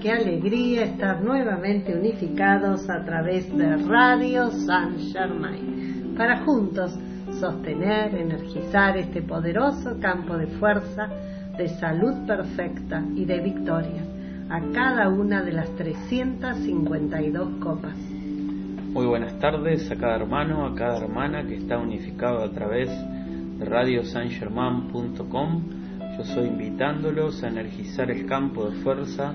qué alegría estar nuevamente unificados a través de Radio San Germain para juntos sostener, energizar este poderoso campo de fuerza, de salud perfecta y de victoria a cada una de las 352 copas. Muy buenas tardes a cada hermano, a cada hermana que está unificado a través de radiosangerman.com. Yo soy invitándolos a energizar el campo de fuerza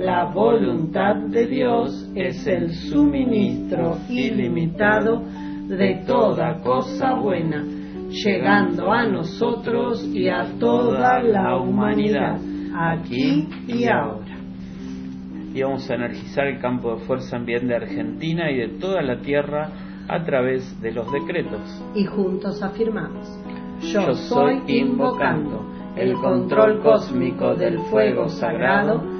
la voluntad de Dios es el suministro ilimitado de toda cosa buena, llegando a nosotros y a toda la humanidad, aquí y ahora y vamos a energizar el campo de fuerza en bien de Argentina y de toda la tierra a través de los decretos. Y juntos afirmamos, yo, Yo soy invocando el control cósmico del fuego sagrado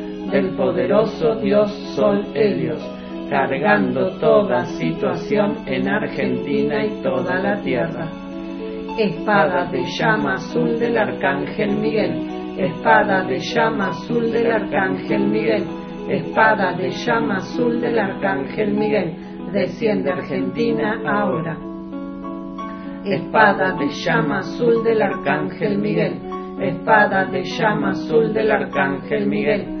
del poderoso Dios Sol Helios, cargando toda situación en Argentina y toda la Tierra. Espada de llama azul del Arcángel Miguel, espada de llama azul del Arcángel Miguel, espada de llama azul del Arcángel Miguel, desciende Argentina ahora. Espada de llama azul del Arcángel Miguel, espada de llama azul del Arcángel Miguel,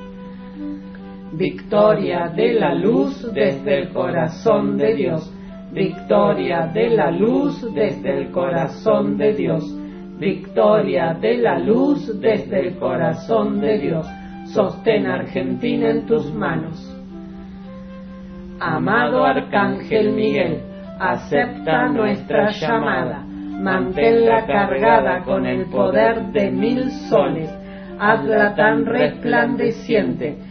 Victoria de la luz desde el corazón de Dios. Victoria de la luz desde el corazón de Dios. Victoria de la luz desde el corazón de Dios. Sostén Argentina en tus manos. Amado Arcángel Miguel, acepta nuestra llamada. Manténla cargada con el poder de mil soles. Hazla tan resplandeciente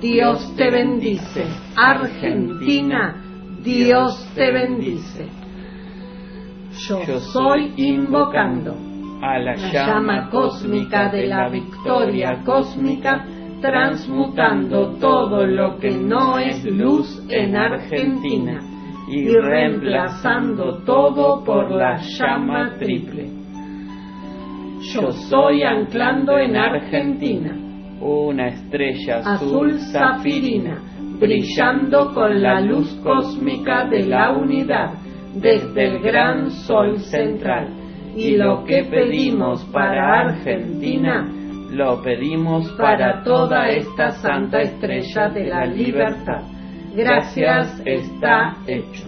Dios te bendice. Argentina, Dios te bendice. Yo soy invocando a la la llama cósmica de la victoria cósmica, transmutando todo lo que no es luz en Argentina, y reemplazando todo por la llama triple. Yo soy anclando en Argentina una estrella azul zafirina, brillando con la luz cósmica de la unidad desde el gran sol central. Y lo que pedimos para Argentina, lo pedimos para toda esta santa estrella de la libertad. Gracias está hecho.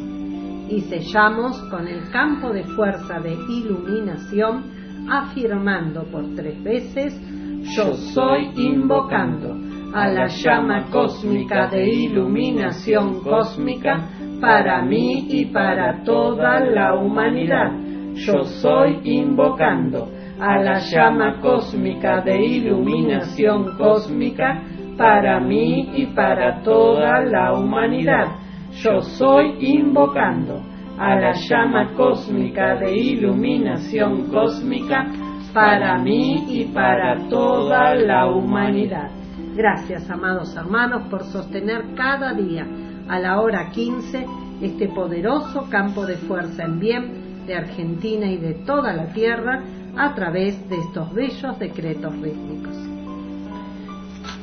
Y sellamos con el campo de fuerza de iluminación, afirmando por tres veces, yo soy invocando a la llama cósmica de iluminación cósmica para mí y para toda la humanidad. Yo soy invocando a la llama cósmica de iluminación cósmica para mí y para toda la humanidad. Yo soy invocando a la llama cósmica de iluminación cósmica para mí y para toda la humanidad. Gracias, amados hermanos, por sostener cada día a la hora 15 este poderoso campo de fuerza en bien de Argentina y de toda la tierra a través de estos bellos decretos rítmicos.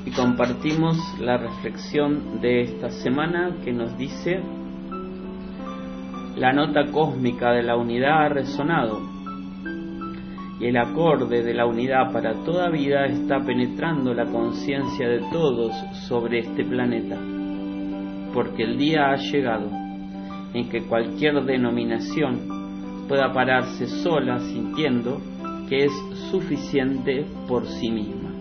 Y compartimos la reflexión de esta semana que nos dice, la nota cósmica de la unidad ha resonado y el acorde de la unidad para toda vida está penetrando la conciencia de todos sobre este planeta, porque el día ha llegado en que cualquier denominación pueda pararse sola sintiendo que es suficiente por sí misma.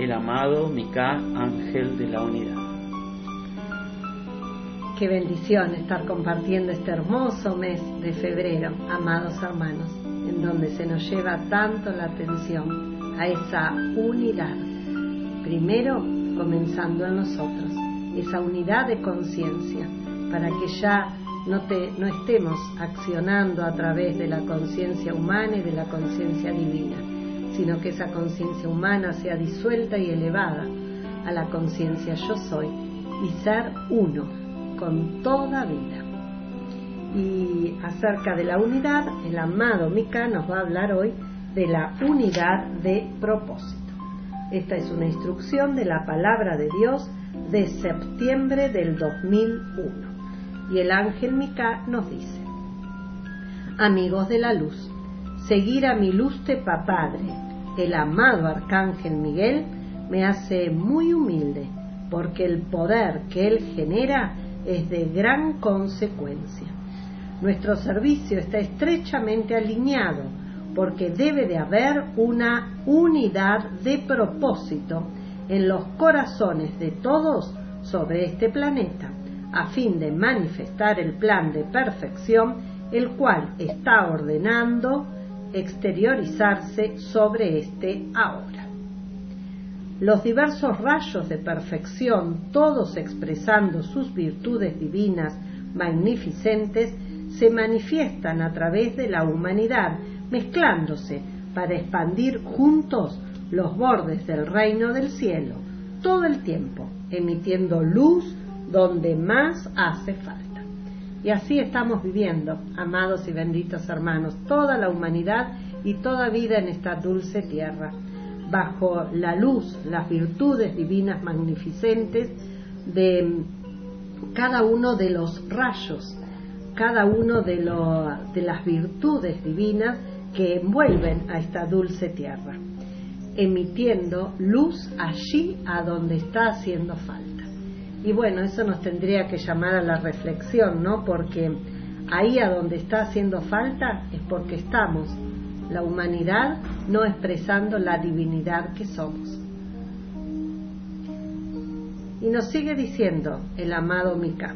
El amado Mika, ángel de la unidad. Qué bendición estar compartiendo este hermoso mes de febrero, amados hermanos en donde se nos lleva tanto la atención a esa unidad. Primero, comenzando en nosotros, esa unidad de conciencia, para que ya no, te, no estemos accionando a través de la conciencia humana y de la conciencia divina, sino que esa conciencia humana sea disuelta y elevada a la conciencia yo soy y ser uno con toda vida. Y acerca de la unidad, el amado Mika nos va a hablar hoy de la unidad de propósito. Esta es una instrucción de la palabra de Dios de septiembre del 2001. Y el ángel Mika nos dice, amigos de la luz, seguir a mi tepa Padre, el amado arcángel Miguel, me hace muy humilde, porque el poder que él genera es de gran consecuencia. Nuestro servicio está estrechamente alineado porque debe de haber una unidad de propósito en los corazones de todos sobre este planeta, a fin de manifestar el plan de perfección el cual está ordenando exteriorizarse sobre este ahora. Los diversos rayos de perfección, todos expresando sus virtudes divinas magnificentes, se manifiestan a través de la humanidad, mezclándose para expandir juntos los bordes del reino del cielo, todo el tiempo, emitiendo luz donde más hace falta. Y así estamos viviendo, amados y benditos hermanos, toda la humanidad y toda vida en esta dulce tierra, bajo la luz, las virtudes divinas magnificentes de cada uno de los rayos cada uno de, de las virtudes divinas que envuelven a esta dulce tierra, emitiendo luz allí a donde está haciendo falta. Y bueno, eso nos tendría que llamar a la reflexión, ¿no? Porque ahí a donde está haciendo falta es porque estamos, la humanidad, no expresando la divinidad que somos. Y nos sigue diciendo el amado Mika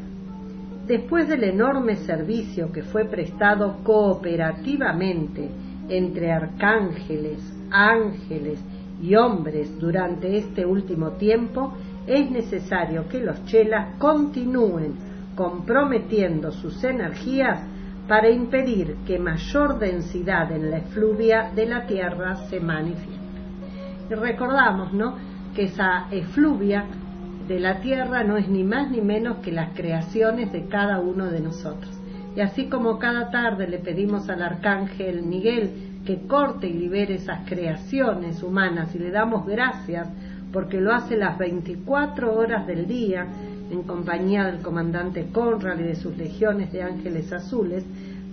después del enorme servicio que fue prestado cooperativamente entre arcángeles, ángeles y hombres durante este último tiempo, es necesario que los chelas continúen comprometiendo sus energías para impedir que mayor densidad en la efluvia de la Tierra se manifieste. Y recordamos, ¿no?, que esa efluvia de la tierra no es ni más ni menos que las creaciones de cada uno de nosotros. Y así como cada tarde le pedimos al arcángel Miguel que corte y libere esas creaciones humanas y le damos gracias porque lo hace las 24 horas del día en compañía del comandante Conrad y de sus legiones de ángeles azules,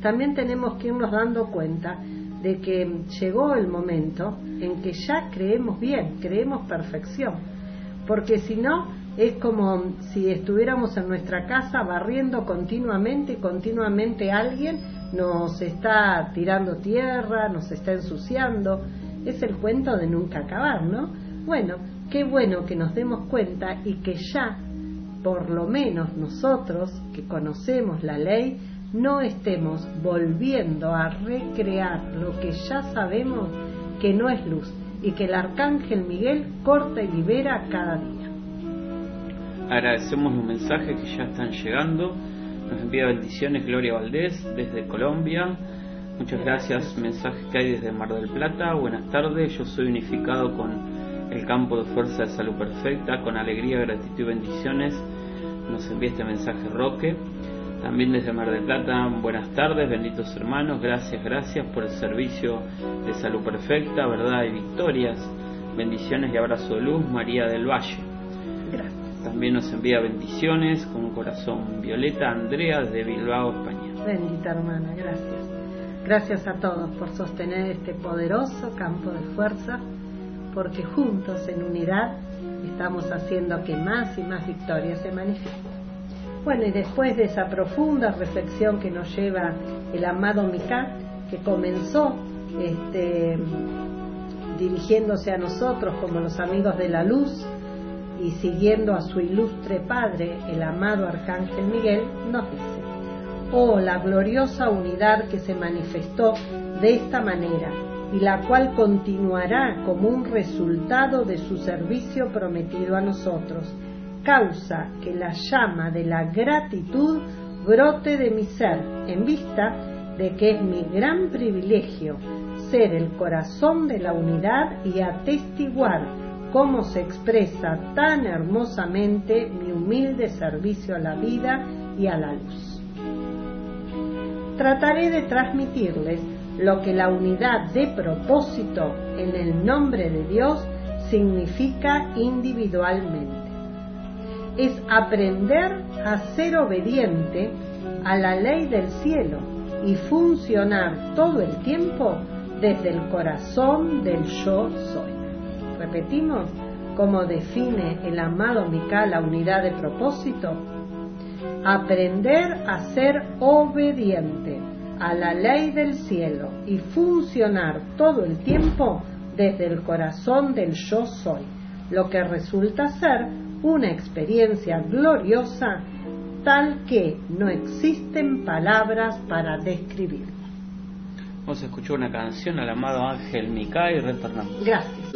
también tenemos que irnos dando cuenta de que llegó el momento en que ya creemos bien, creemos perfección, porque si no es como si estuviéramos en nuestra casa barriendo continuamente y continuamente alguien nos está tirando tierra, nos está ensuciando, es el cuento de nunca acabar, ¿no? Bueno, qué bueno que nos demos cuenta y que ya, por lo menos nosotros que conocemos la ley, no estemos volviendo a recrear lo que ya sabemos que no es luz y que el arcángel Miguel corta y libera cada día. Agradecemos los mensajes que ya están llegando. Nos envía bendiciones Gloria Valdés desde Colombia. Muchas gracias. Mensajes que hay desde Mar del Plata. Buenas tardes. Yo soy unificado con el campo de fuerza de salud perfecta. Con alegría, gratitud y bendiciones. Nos envía este mensaje Roque. También desde Mar del Plata, buenas tardes, benditos hermanos, gracias, gracias por el servicio de salud perfecta, verdad y victorias. Bendiciones y abrazo de luz, María del Valle. También nos envía bendiciones con un corazón violeta, Andrea de Bilbao, España. Bendita hermana, gracias. Gracias a todos por sostener este poderoso campo de fuerza, porque juntos en unidad estamos haciendo que más y más victorias se manifiesten. Bueno, y después de esa profunda reflexión que nos lleva el amado Miká, que comenzó este, dirigiéndose a nosotros como los amigos de la luz y siguiendo a su ilustre padre, el amado Arcángel Miguel, nos dice, oh la gloriosa unidad que se manifestó de esta manera y la cual continuará como un resultado de su servicio prometido a nosotros causa que la llama de la gratitud brote de mi ser en vista de que es mi gran privilegio ser el corazón de la unidad y atestiguar cómo se expresa tan hermosamente mi humilde servicio a la vida y a la luz. Trataré de transmitirles lo que la unidad de propósito en el nombre de Dios significa individualmente es aprender a ser obediente a la ley del cielo y funcionar todo el tiempo desde el corazón del yo soy. Repetimos cómo define el amado Mica la unidad de propósito. Aprender a ser obediente a la ley del cielo y funcionar todo el tiempo desde el corazón del yo soy, lo que resulta ser una experiencia gloriosa tal que no existen palabras para describir. Vamos a escuchar una canción al amado Ángel Mica y retornamos. Gracias.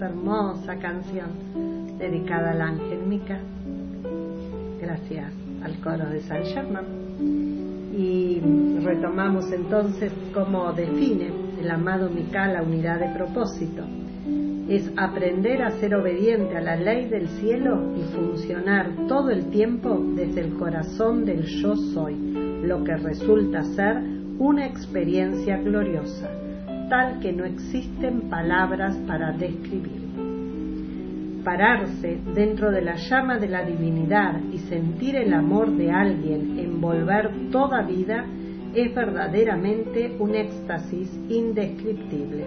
Hermosa canción dedicada al ángel Mica. Gracias al coro de San Germán. Y retomamos entonces cómo define el amado Mica la unidad de propósito. Es aprender a ser obediente a la ley del cielo y funcionar todo el tiempo desde el corazón del yo soy, lo que resulta ser una experiencia gloriosa, tal que no existen palabras para describir. Pararse dentro de la llama de la divinidad y sentir el amor de alguien envolver toda vida es verdaderamente un éxtasis indescriptible.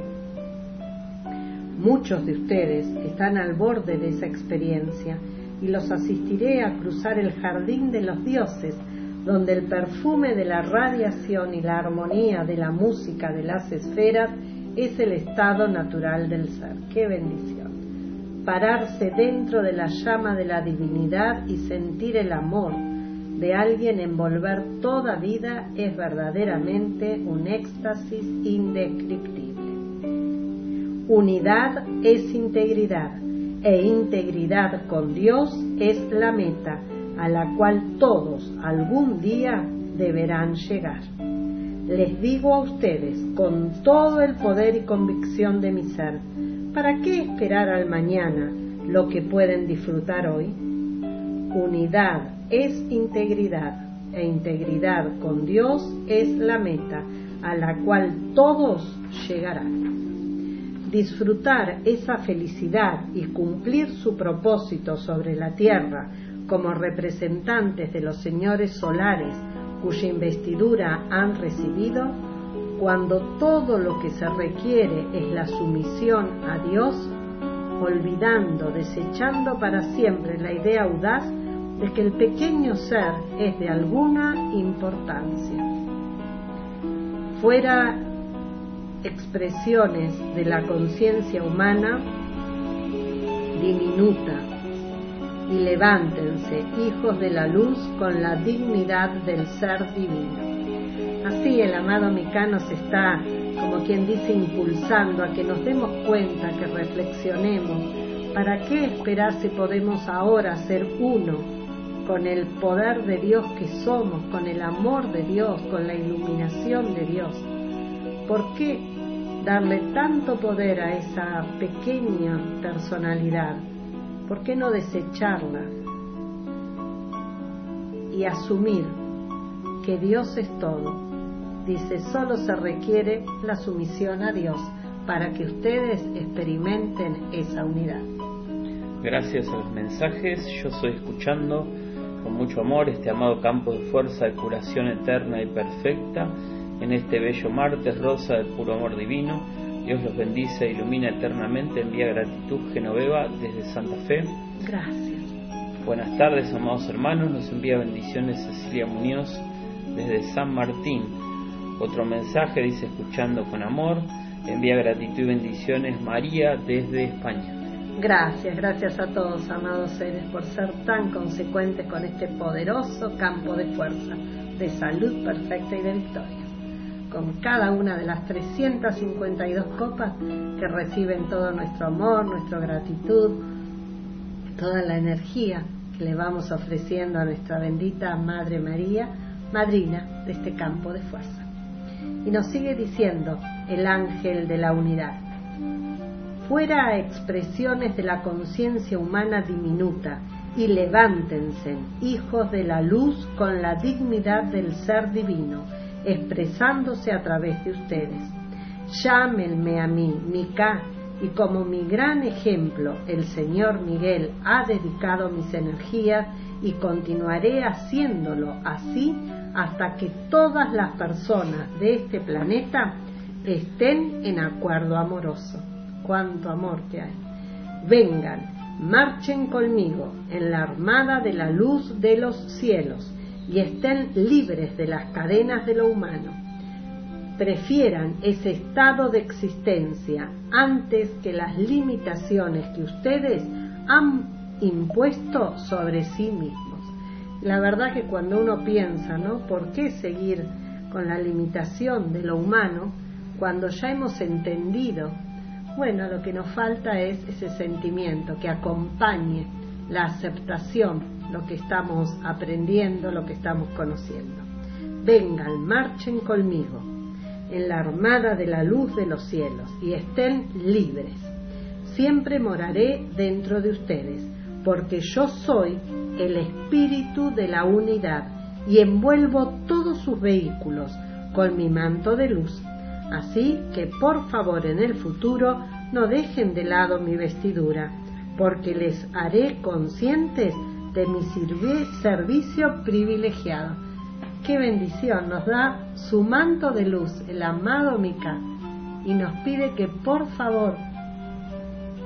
Muchos de ustedes están al borde de esa experiencia y los asistiré a cruzar el jardín de los dioses, donde el perfume de la radiación y la armonía de la música de las esferas es el estado natural del ser. ¡Qué bendición! Pararse dentro de la llama de la divinidad y sentir el amor de alguien envolver toda vida es verdaderamente un éxtasis indescriptible. Unidad es integridad e integridad con Dios es la meta a la cual todos algún día deberán llegar. Les digo a ustedes con todo el poder y convicción de mi ser, ¿para qué esperar al mañana lo que pueden disfrutar hoy? Unidad es integridad e integridad con Dios es la meta a la cual todos llegarán disfrutar esa felicidad y cumplir su propósito sobre la tierra como representantes de los señores solares cuya investidura han recibido, cuando todo lo que se requiere es la sumisión a Dios, olvidando, desechando para siempre la idea audaz de que el pequeño ser es de alguna importancia. Fuera expresiones de la conciencia humana diminuta y levántense, hijos de la luz, con la dignidad del ser divino. Así el amado Micano se está, como quien dice, impulsando a que nos demos cuenta, que reflexionemos, ¿para qué esperar si podemos ahora ser uno con el poder de Dios que somos, con el amor de Dios, con la iluminación de Dios? ¿Por qué darle tanto poder a esa pequeña personalidad? ¿Por qué no desecharla y asumir que Dios es todo? Dice, solo se requiere la sumisión a Dios para que ustedes experimenten esa unidad. Gracias a los mensajes, yo estoy escuchando con mucho amor este amado campo de fuerza de curación eterna y perfecta en este bello martes rosa del puro amor divino. Dios los bendice e ilumina eternamente. Envía gratitud Genoveva desde Santa Fe. Gracias. Buenas tardes, amados hermanos. Nos envía bendiciones Cecilia Muñoz desde San Martín. Otro mensaje dice escuchando con amor. Envía gratitud y bendiciones María desde España. Gracias, gracias a todos, amados seres, por ser tan consecuentes con este poderoso campo de fuerza, de salud perfecta y de victoria con cada una de las 352 copas que reciben todo nuestro amor, nuestra gratitud, toda la energía que le vamos ofreciendo a nuestra bendita Madre María, madrina de este campo de fuerza. Y nos sigue diciendo el ángel de la unidad. Fuera expresiones de la conciencia humana diminuta y levántense, hijos de la luz, con la dignidad del ser divino expresándose a través de ustedes. Llámenme a mí, Mica, y como mi gran ejemplo, el señor Miguel ha dedicado mis energías y continuaré haciéndolo así hasta que todas las personas de este planeta estén en acuerdo amoroso. Cuánto amor que hay. Vengan, marchen conmigo en la armada de la luz de los cielos y estén libres de las cadenas de lo humano. Prefieran ese estado de existencia antes que las limitaciones que ustedes han impuesto sobre sí mismos. La verdad que cuando uno piensa, ¿no? ¿Por qué seguir con la limitación de lo humano cuando ya hemos entendido Bueno, lo que nos falta es ese sentimiento que acompañe la aceptación, lo que estamos aprendiendo, lo que estamos conociendo. Vengan, marchen conmigo en la armada de la luz de los cielos y estén libres. Siempre moraré dentro de ustedes, porque yo soy el espíritu de la unidad y envuelvo todos sus vehículos con mi manto de luz. Así que por favor en el futuro no dejen de lado mi vestidura, porque les haré conscientes de mi servicio privilegiado. Qué bendición nos da su manto de luz, el amado Mika, y nos pide que por favor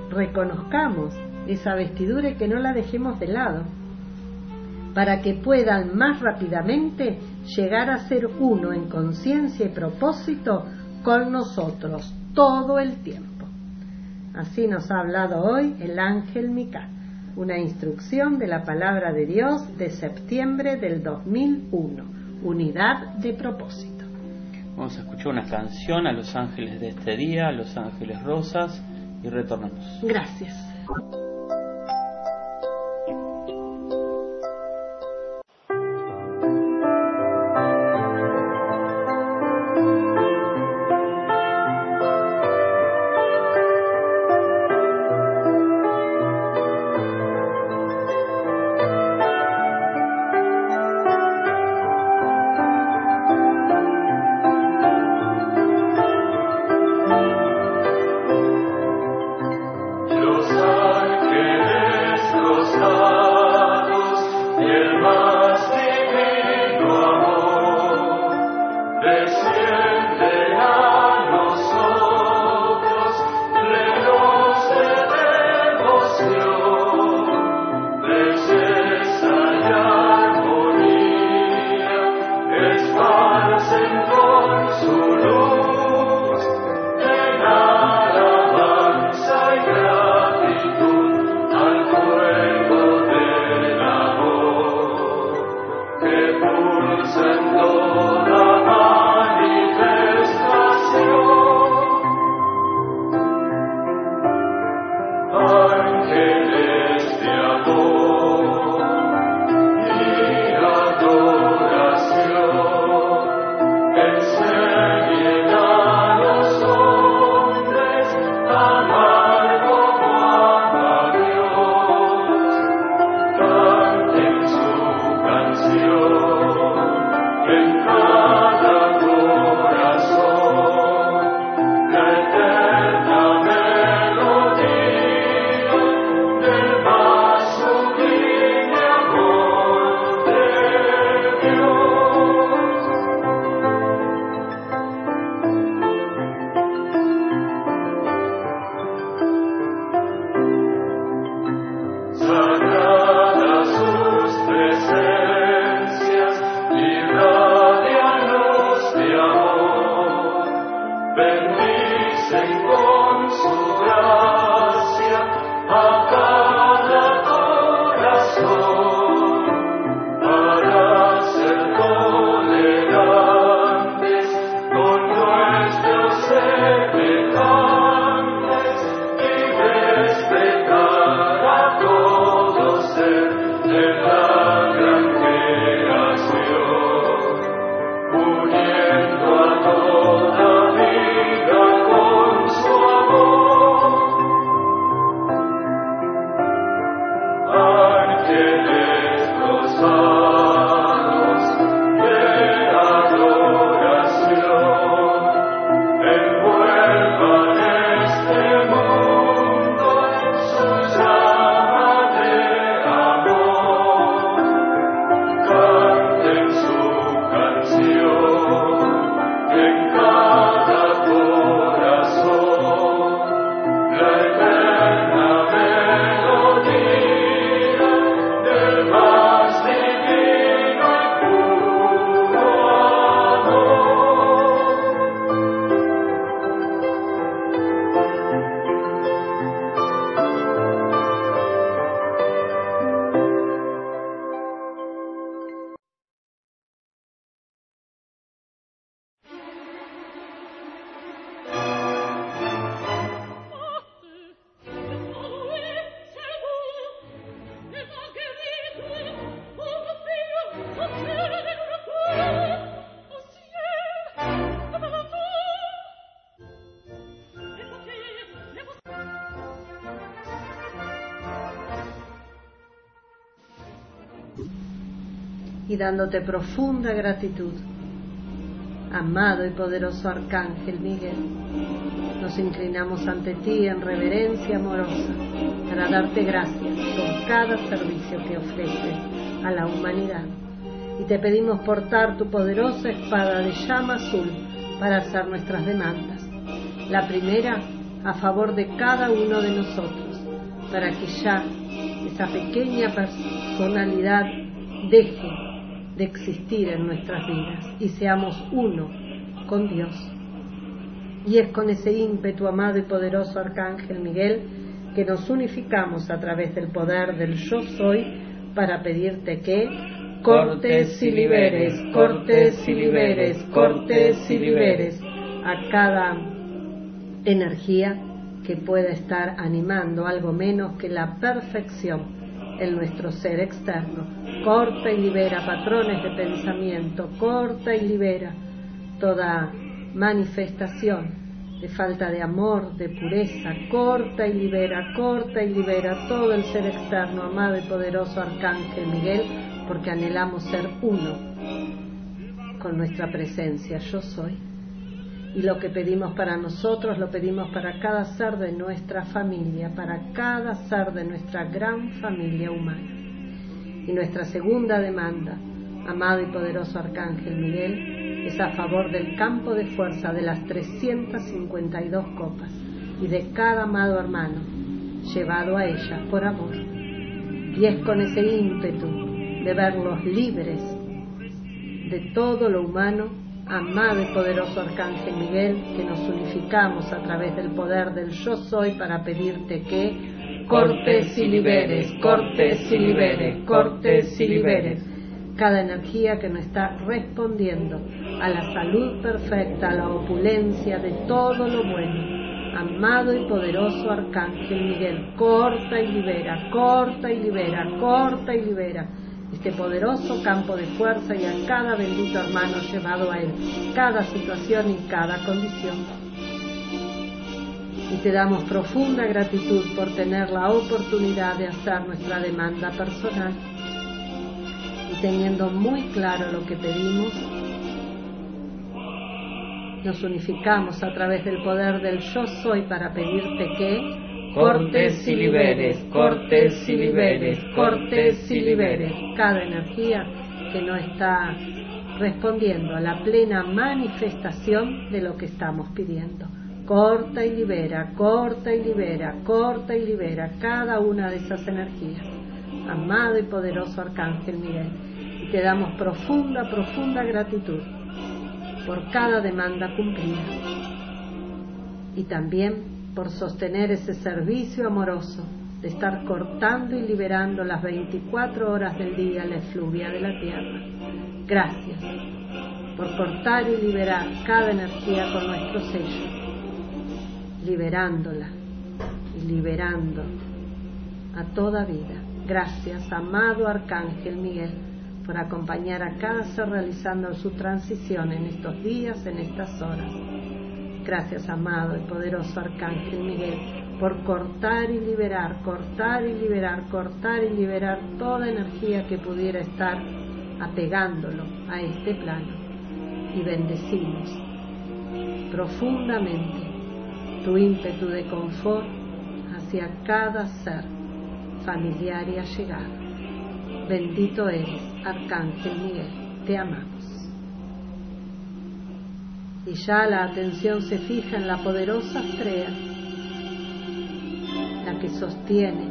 reconozcamos esa vestidura y que no la dejemos de lado, para que puedan más rápidamente llegar a ser uno en conciencia y propósito con nosotros todo el tiempo. Así nos ha hablado hoy el ángel Mica, una instrucción de la palabra de Dios de septiembre del 2001, unidad de propósito. Vamos a escuchar una canción a los ángeles de este día, a los ángeles rosas, y retornamos. Gracias. Dándote profunda gratitud. Amado y poderoso Arcángel Miguel, nos inclinamos ante ti en reverencia amorosa para darte gracias por cada servicio que ofreces a la humanidad. Y te pedimos portar tu poderosa espada de llama azul para hacer nuestras demandas. La primera a favor de cada uno de nosotros, para que ya esa pequeña personalidad deje de existir en nuestras vidas y seamos uno con Dios. Y es con ese ímpetu, amado y poderoso Arcángel Miguel, que nos unificamos a través del poder del yo soy para pedirte que cortes y liberes, cortes y liberes, cortes y liberes a cada energía que pueda estar animando algo menos que la perfección en nuestro ser externo. Corta y libera patrones de pensamiento, corta y libera toda manifestación de falta de amor, de pureza, corta y libera, corta y libera todo el ser externo, amado y poderoso Arcángel Miguel, porque anhelamos ser uno con nuestra presencia, yo soy. Y lo que pedimos para nosotros lo pedimos para cada ser de nuestra familia, para cada ser de nuestra gran familia humana. Y nuestra segunda demanda, amado y poderoso Arcángel Miguel, es a favor del campo de fuerza de las 352 copas y de cada amado hermano llevado a ella por amor. Y es con ese ímpetu de verlos libres de todo lo humano amado y poderoso Arcángel Miguel, que nos unificamos a través del poder del yo soy para pedirte que cortes y liberes, cortes y liberes, cortes y liberes cada energía que no está respondiendo a la salud perfecta, a la opulencia de todo lo bueno. Amado y poderoso Arcángel Miguel, corta y libera, corta y libera, corta y libera este poderoso campo de fuerza y a cada bendito hermano llevado a él, cada situación y cada condición. Y te damos profunda gratitud por tener la oportunidad de hacer nuestra demanda personal. Y teniendo muy claro lo que pedimos, nos unificamos a través del poder del yo soy para pedirte que cortes y liberes, cortes y liberes, cortes y liberes, cada energía que no está respondiendo a la plena manifestación de lo que estamos pidiendo. Corta y libera, corta y libera, corta y libera cada una de esas energías. Amado y poderoso Arcángel Miguel, y te damos profunda, profunda gratitud por cada demanda cumplida. Y también por sostener ese servicio amoroso de estar cortando y liberando las 24 horas del día la efluvia de la tierra. Gracias por cortar y liberar cada energía con nuestro sello, liberándola y liberando a toda vida. Gracias, amado Arcángel Miguel, por acompañar a cada ser realizando su transición en estos días, en estas horas. Gracias, amado y poderoso Arcángel Miguel, por cortar y liberar, cortar y liberar, cortar y liberar toda energía que pudiera estar apegándolo a este plano. Y bendecimos profundamente tu ímpetu de confort hacia cada ser familiar y allegado. Bendito eres, Arcángel Miguel, te amamos y ya la atención se fija en la poderosa estrella, la que sostiene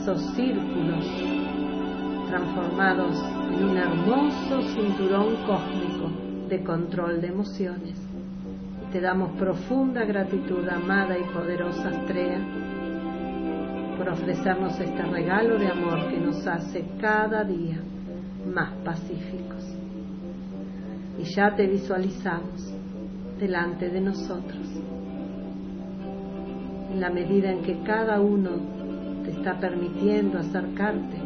esos círculos transformados en un hermoso cinturón cósmico de control de emociones. te damos profunda gratitud, amada y poderosa estrella, por ofrecernos este regalo de amor que nos hace cada día más pacíficos y ya te visualizamos delante de nosotros. En la medida en que cada uno te está permitiendo acercarte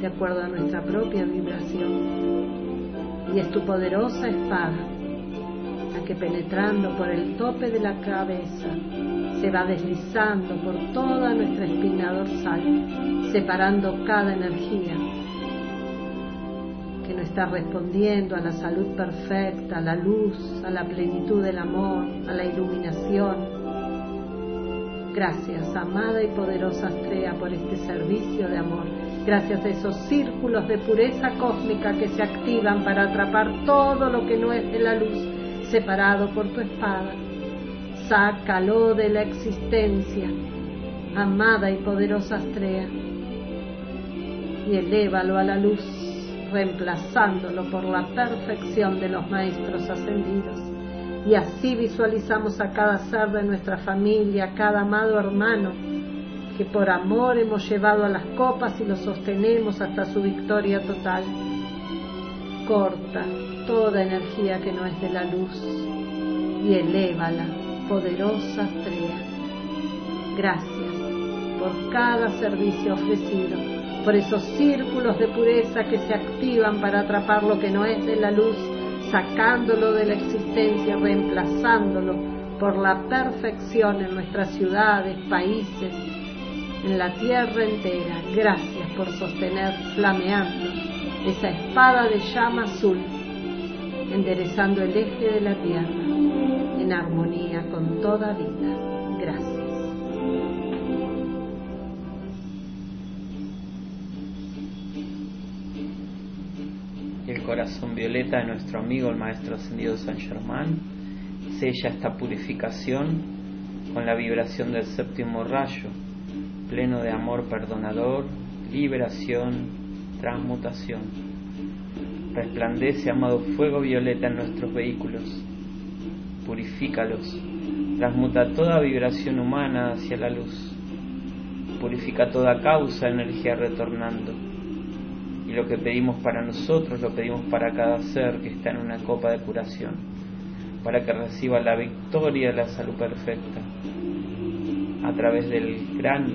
de acuerdo a nuestra propia vibración. Y es tu poderosa espada la que penetrando por el tope de la cabeza se va deslizando por toda nuestra espina dorsal, separando cada energía que no está respondiendo a la salud perfecta, a la luz, a la plenitud del amor, a la iluminación. Gracias, amada y poderosa Astrea, por este servicio de amor. Gracias a esos círculos de pureza cósmica que se activan para atrapar todo lo que no es de la luz, separado por tu espada. Sácalo de la existencia, amada y poderosa Astrea, y elévalo a la luz, reemplazándolo por la perfección de los maestros ascendidos. Y así visualizamos a cada ser de nuestra familia, a cada amado hermano, que por amor hemos llevado a las copas y lo sostenemos hasta su victoria total. Corta toda energía que no es de la luz y elévala, poderosa estrella. Gracias por cada servicio ofrecido, por esos círculos de pureza que se activan para atrapar lo que no es de la luz, sacándolo de la existencia, reemplazándolo por la perfección en nuestras ciudades, países, en la tierra entera. Gracias por sostener flameando esa espada de llama azul, enderezando el eje de la tierra en armonía con toda vida. Corazón violeta de nuestro amigo el Maestro Ascendido San Germán. Sella esta purificación con la vibración del séptimo rayo, pleno de amor perdonador, liberación, transmutación. Resplandece, amado fuego violeta en nuestros vehículos, purifícalos, transmuta toda vibración humana hacia la luz, purifica toda causa, energía retornando lo que pedimos para nosotros lo pedimos para cada ser que está en una copa de curación, para que reciba la victoria de la salud perfecta a través del gran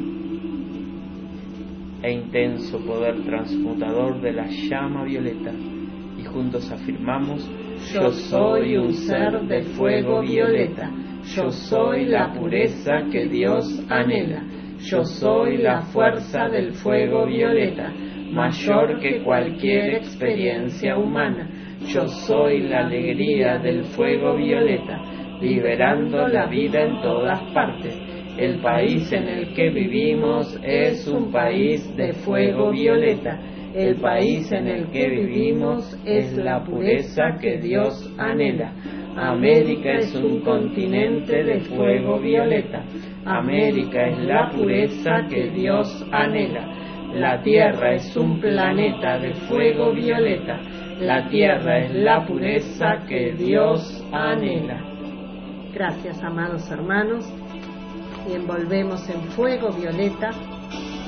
e intenso poder transmutador de la llama violeta. Y juntos afirmamos, yo soy un ser de fuego violeta, yo soy la pureza que Dios anhela, yo soy la fuerza del fuego violeta mayor que cualquier experiencia humana. Yo soy la alegría del fuego violeta, liberando la vida en todas partes. El país en el que vivimos es un país de fuego violeta. El país en el que vivimos es la pureza que Dios anhela. América es un continente de fuego violeta. América es la pureza que Dios anhela. La Tierra es un planeta de fuego violeta. La Tierra es la pureza que Dios anhela. Gracias, amados hermanos. Y envolvemos en fuego violeta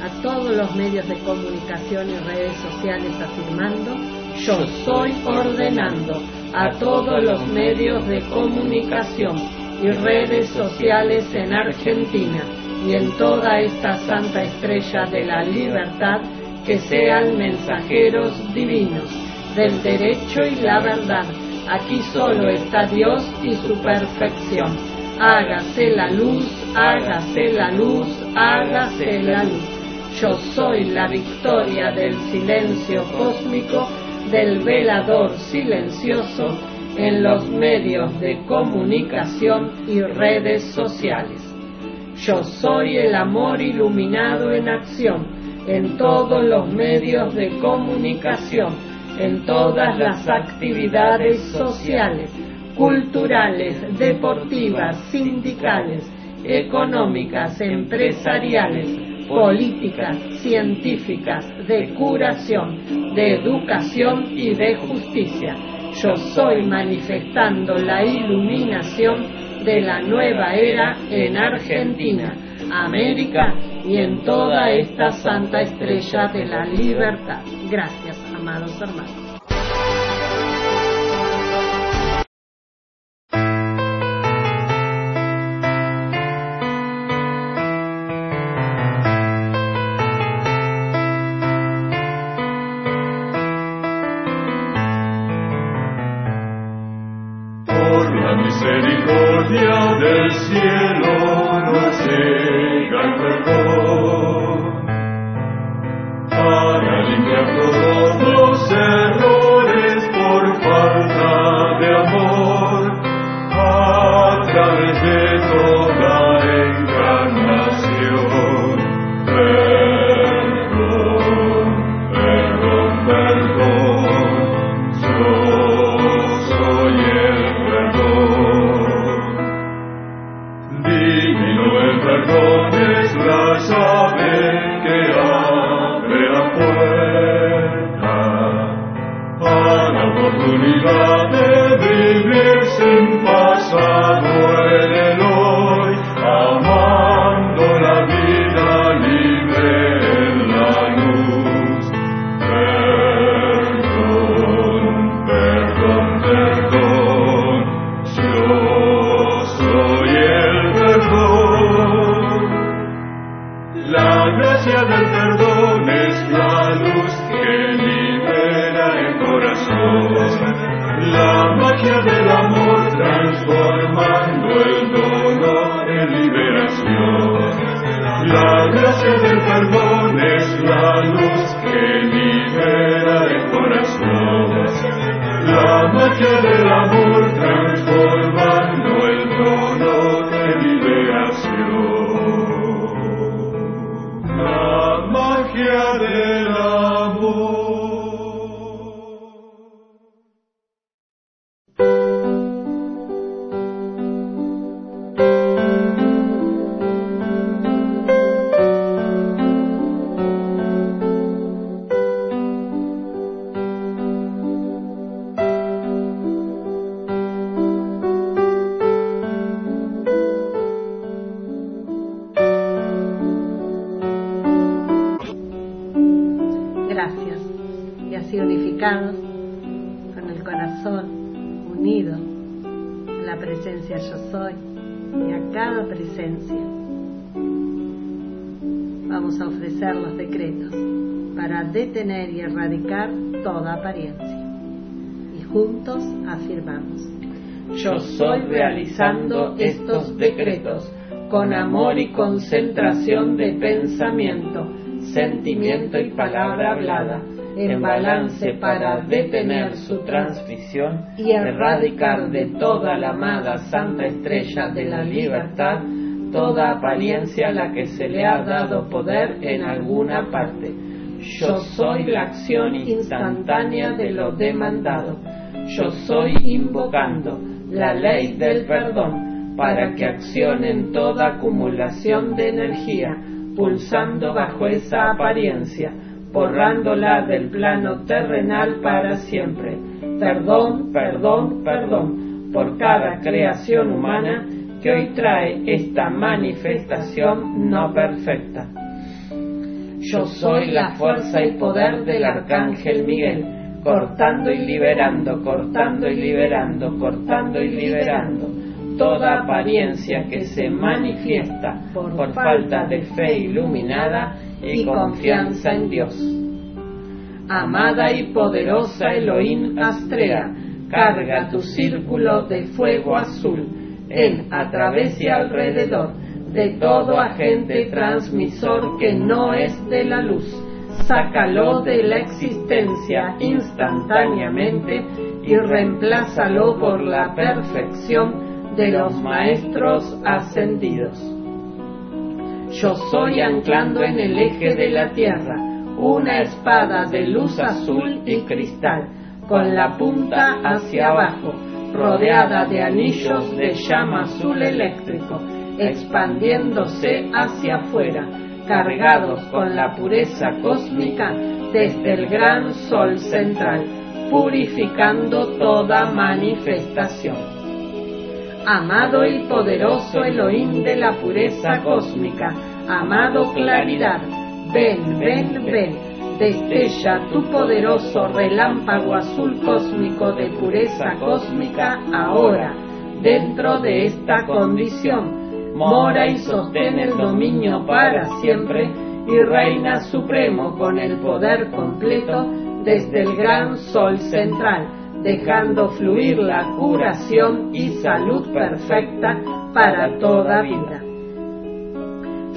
a todos los medios de comunicación y redes sociales afirmando, yo soy ordenando a todos los medios de comunicación y redes sociales en Argentina y en toda esta santa estrella de la libertad que sean mensajeros divinos del derecho y la verdad. Aquí solo está Dios y su perfección. Hágase la luz, hágase la luz, hágase la luz. Yo soy la victoria del silencio cósmico, del velador silencioso en los medios de comunicación y redes sociales. Yo soy el amor iluminado en acción en todos los medios de comunicación, en todas las actividades sociales, culturales, deportivas, sindicales, económicas, empresariales, políticas, científicas, de curación, de educación y de justicia. Yo soy manifestando la iluminación de la nueva era en Argentina, América y en toda esta santa estrella de la libertad. Gracias, amados hermanos. Realizando estos decretos con amor y concentración de pensamiento, sentimiento y palabra hablada, en balance para detener su transmisión y erradicar de toda la amada Santa Estrella de la Libertad toda apariencia a la que se le ha dado poder en alguna parte. Yo soy la acción instantánea de lo demandado. Yo soy invocando la ley del perdón para que accionen toda acumulación de energía, pulsando bajo esa apariencia, borrándola del plano terrenal para siempre. Perdón, perdón, perdón por cada creación humana que hoy trae esta manifestación no perfecta. Yo soy la fuerza y poder del Arcángel Miguel, cortando y liberando, cortando y liberando, cortando y liberando toda apariencia que se manifiesta por, falta de fe iluminada y confianza en Dios. Amada y poderosa Elohim Astrea, carga tu círculo de fuego azul en, a través y alrededor de todo agente transmisor que no es de la luz. Sácalo de la existencia instantáneamente y reemplázalo por la perfección de los maestros ascendidos. Yo soy anclando en el eje de la tierra una espada de luz azul y cristal, con la punta hacia abajo, rodeada de anillos de llama azul eléctrico, expandiéndose hacia afuera, cargados con la pureza cósmica desde el gran sol central, purificando toda manifestación. Amado y poderoso Elohim de la pureza cósmica, amado claridad, ven, ven, ven, destella tu poderoso relámpago azul cósmico de pureza cósmica ahora, dentro de esta condición. Mora y sostén el dominio para siempre y reina supremo con el poder completo desde el gran sol central, dejando fluir la curación y salud perfecta para toda vida.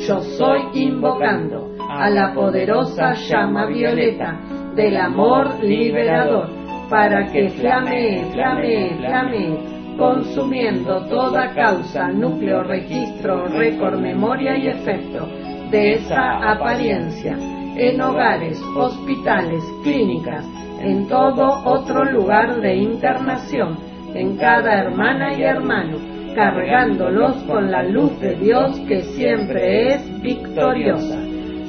Yo soy invocando a la poderosa llama violeta del amor liberador, para que flamee, flamee, flamee, consumiendo toda causa, núcleo, registro, récord, memoria y efecto de esa apariencia en hogares, hospitales, clínicas, en todo otro lugar de internación, en cada hermana y hermano, cargándolos con la luz de Dios que siempre es victoriosa.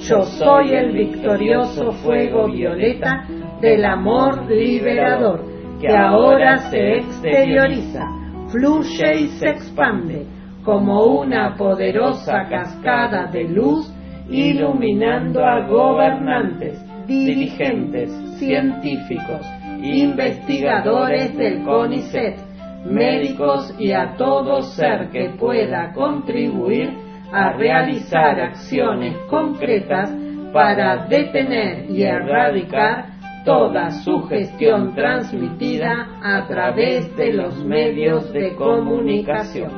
Yo soy el victorioso fuego violeta del amor liberador, que ahora se exterioriza, fluye y se expande como una poderosa cascada de luz iluminando a gobernantes, dirigentes, científicos, investigadores del CONICET, médicos y a todo ser que pueda contribuir a realizar acciones concretas para detener y erradicar toda sugestión transmitida a través de los medios de comunicación.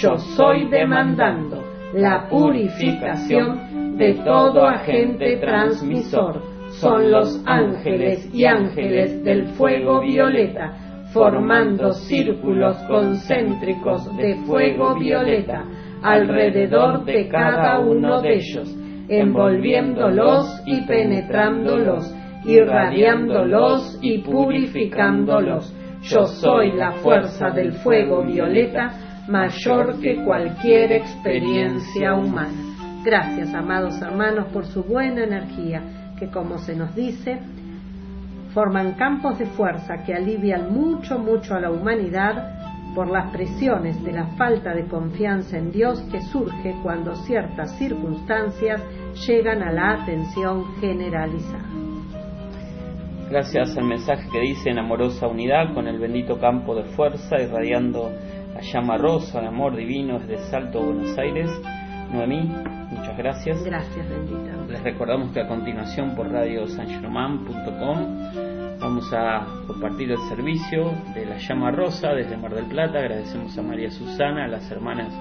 Yo soy demandando la purificación de todo agente transmisor. Son los ángeles y ángeles del fuego violeta, formando círculos concéntricos de fuego violeta alrededor de cada uno de ellos, envolviéndolos y penetrándolos irradiándolos y purificándolos. Yo soy la fuerza del fuego violeta mayor que cualquier experiencia humana. Gracias, amados hermanos, por su buena energía, que como se nos dice, forman campos de fuerza que alivian mucho, mucho a la humanidad por las presiones de la falta de confianza en Dios que surge cuando ciertas circunstancias llegan a la atención generalizada gracias al mensaje que dice en amorosa unidad con el bendito campo de fuerza irradiando la llama rosa de amor divino desde Salto, Buenos Aires. Noemí, muchas gracias. Gracias, bendita. Les recordamos que a continuación por radiosangerman.com vamos a compartir el servicio de la llama rosa desde Mar del Plata. Agradecemos a María Susana, a las hermanas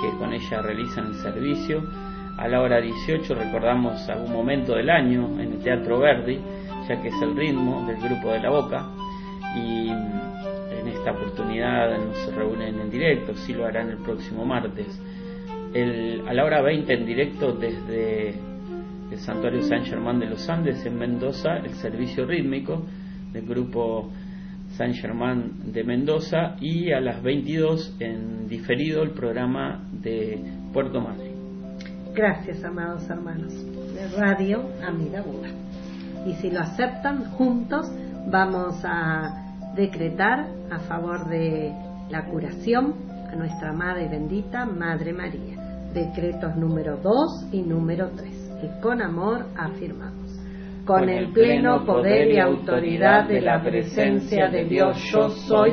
que con ella realizan el servicio. A la hora 18 recordamos algún momento del año en el Teatro Verdi ya que es el ritmo del grupo de la boca y en esta oportunidad no se reúnen en directo, sí lo harán el próximo martes. a la hora 20 en directo desde el Santuario San Germán de los Andes en Mendoza, el servicio rítmico del grupo San Germán de Mendoza y a las 22 en diferido el programa de Puerto Madrid. Gracias, amados hermanos de Radio Amida Buda y si lo aceptan juntos vamos a decretar a favor de la curación a nuestra Madre bendita Madre María. Decretos número 2 y número 3. Y con amor afirmamos. Con el pleno poder y autoridad de la presencia de Dios yo soy,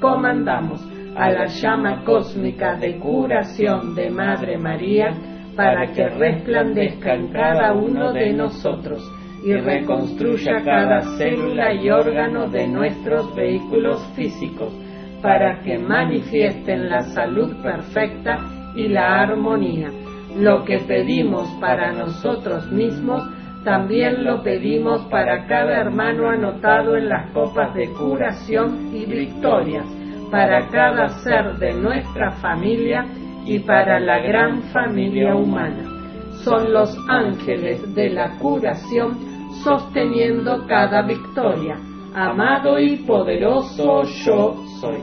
comandamos a la llama cósmica de curación de Madre María para que resplandezca en cada uno de nosotros y reconstruya cada célula y órgano de nuestros vehículos físicos para que manifiesten la salud perfecta y la armonía. Lo que pedimos para nosotros mismos, también lo pedimos para cada hermano anotado en las copas de curación y victorias, para cada ser de nuestra familia y para la gran familia humana. Son los ángeles de la curación sosteniendo cada victoria. Amado y poderoso yo soy.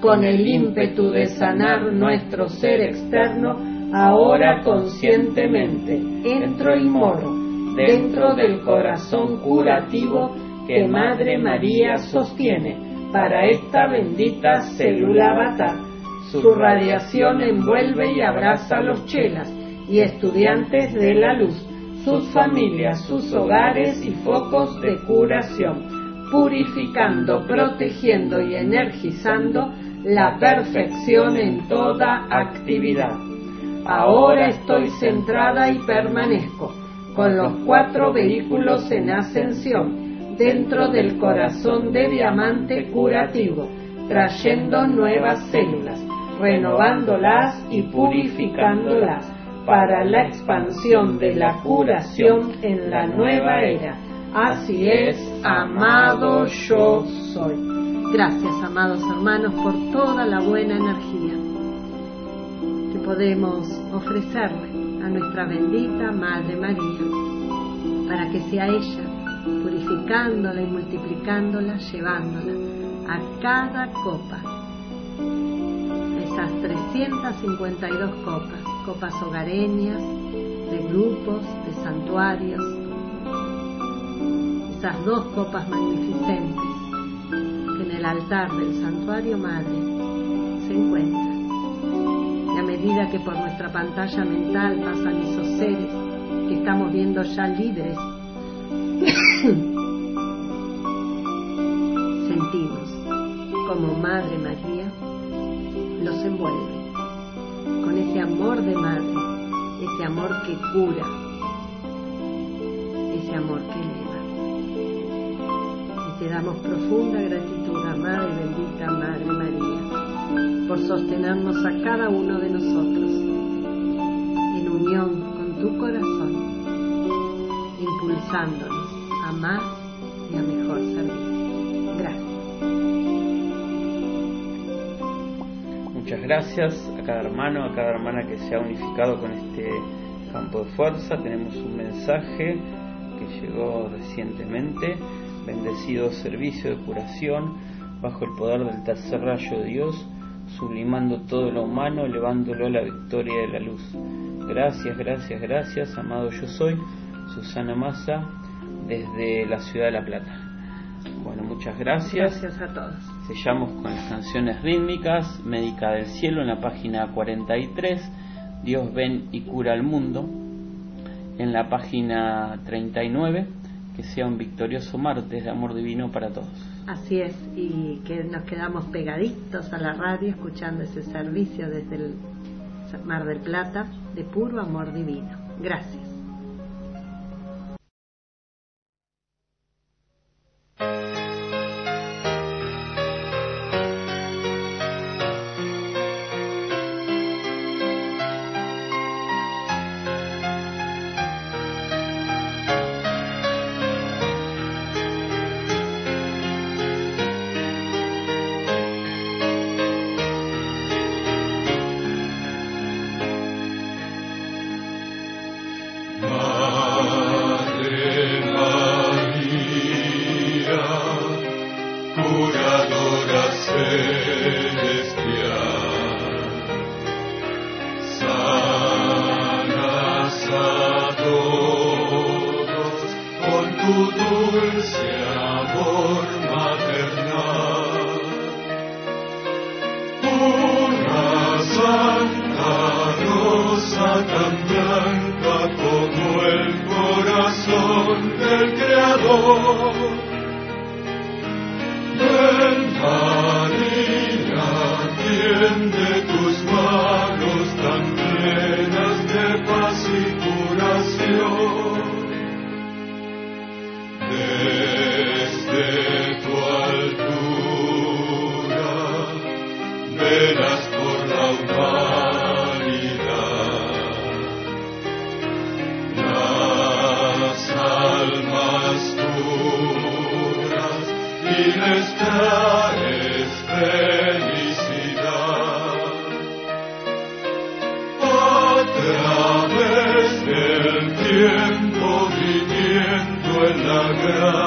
Con el ímpetu de sanar nuestro ser externo, ahora conscientemente entro y moro dentro del corazón curativo que Madre María sostiene para esta bendita célula avatar. Su radiación envuelve y abraza a los chelas y estudiantes de la luz sus familias, sus hogares y focos de curación, purificando, protegiendo y energizando la perfección en toda actividad. Ahora estoy centrada y permanezco con los cuatro vehículos en ascensión dentro del corazón de diamante curativo, trayendo nuevas células, renovándolas y purificándolas para la expansión de la curación en la nueva era. Así es, amado yo soy. Gracias, amados hermanos, por toda la buena energía que podemos ofrecerle a nuestra bendita Madre María, para que sea ella purificándola y multiplicándola, llevándola a cada copa, esas 352 copas copas hogareñas, de grupos, de santuarios, esas dos copas magnificentes que en el altar del santuario madre se encuentran. Y a medida que por nuestra pantalla mental pasan esos seres que estamos viendo ya libres, sentimos como Madre María los envuelve amor de madre, ese amor que cura, ese amor que eleva. Y te damos profunda gratitud, amada y bendita Madre María, por sostenernos a cada uno de nosotros en unión con tu corazón, impulsándonos a más y a mejor servir. Gracias a cada hermano, a cada hermana que se ha unificado con este campo de fuerza. Tenemos un mensaje que llegó recientemente. Bendecido servicio de curación bajo el poder del tercer rayo de Dios, sublimando todo lo humano, elevándolo a la victoria de la luz. Gracias, gracias, gracias, amado yo soy, Susana Massa, desde la ciudad de La Plata. Bueno, muchas gracias. Gracias a todos. Sellamos con las canciones rítmicas, Médica del Cielo en la página 43, Dios ven y cura al mundo, en la página 39, que sea un victorioso martes de amor divino para todos. Así es, y que nos quedamos pegaditos a la radio escuchando ese servicio desde el Mar del Plata de puro amor divino. Gracias. will.